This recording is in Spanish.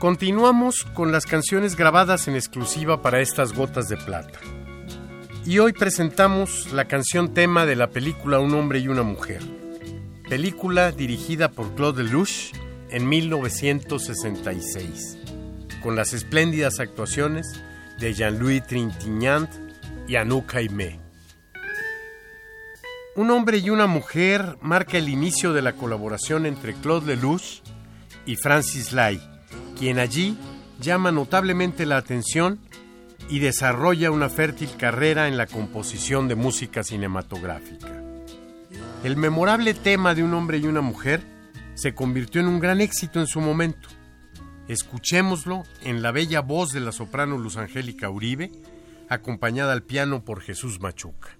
Continuamos con las canciones grabadas en exclusiva para estas gotas de plata. Y hoy presentamos la canción tema de la película Un hombre y una mujer. Película dirigida por Claude Lelouch en 1966, con las espléndidas actuaciones de Jean-Louis Trintignant y Anouk Aimé. Un hombre y una mujer marca el inicio de la colaboración entre Claude Lelouch y Francis Lai quien allí llama notablemente la atención y desarrolla una fértil carrera en la composición de música cinematográfica. El memorable tema de un hombre y una mujer se convirtió en un gran éxito en su momento. Escuchémoslo en la bella voz de la soprano Luz Angélica Uribe, acompañada al piano por Jesús Machuca.